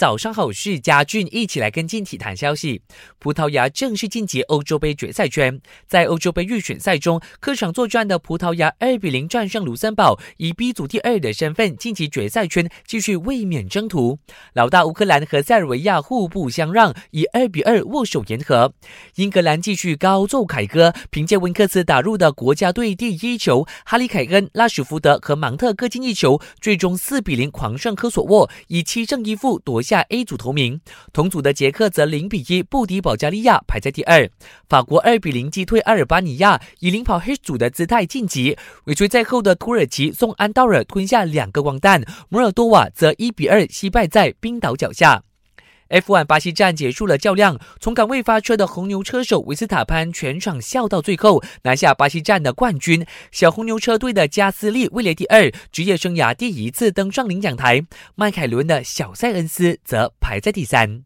早上好，是佳俊，一起来跟进体坛消息。葡萄牙正式晋级欧洲杯决赛圈，在欧洲杯预选赛中，客场作战的葡萄牙二比零战胜卢森堡，以 B 组第二的身份晋级决赛圈，继续卫冕征途。老大乌克兰和塞尔维亚互不相让，以二比二握手言和。英格兰继续高奏凯歌，凭借温克斯打入的国家队第一球，哈里凯恩、拉什福德和芒特各进一球，最终四比零狂胜科索沃，以七胜一负夺。下 A 组头名，同组的捷克则零比一不敌保加利亚，排在第二。法国二比零击退阿尔巴尼亚，以领跑 H 组的姿态晋级。尾随在后的土耳其送安道尔吞下两个光蛋，摩尔多瓦则一比二惜败在冰岛脚下。F1 巴西站结束了较量，从岗位发车的红牛车手维斯塔潘全场笑到最后，拿下巴西站的冠军。小红牛车队的加斯利位列第二，职业生涯第一次登上领奖台。迈凯伦的小塞恩斯则排在第三。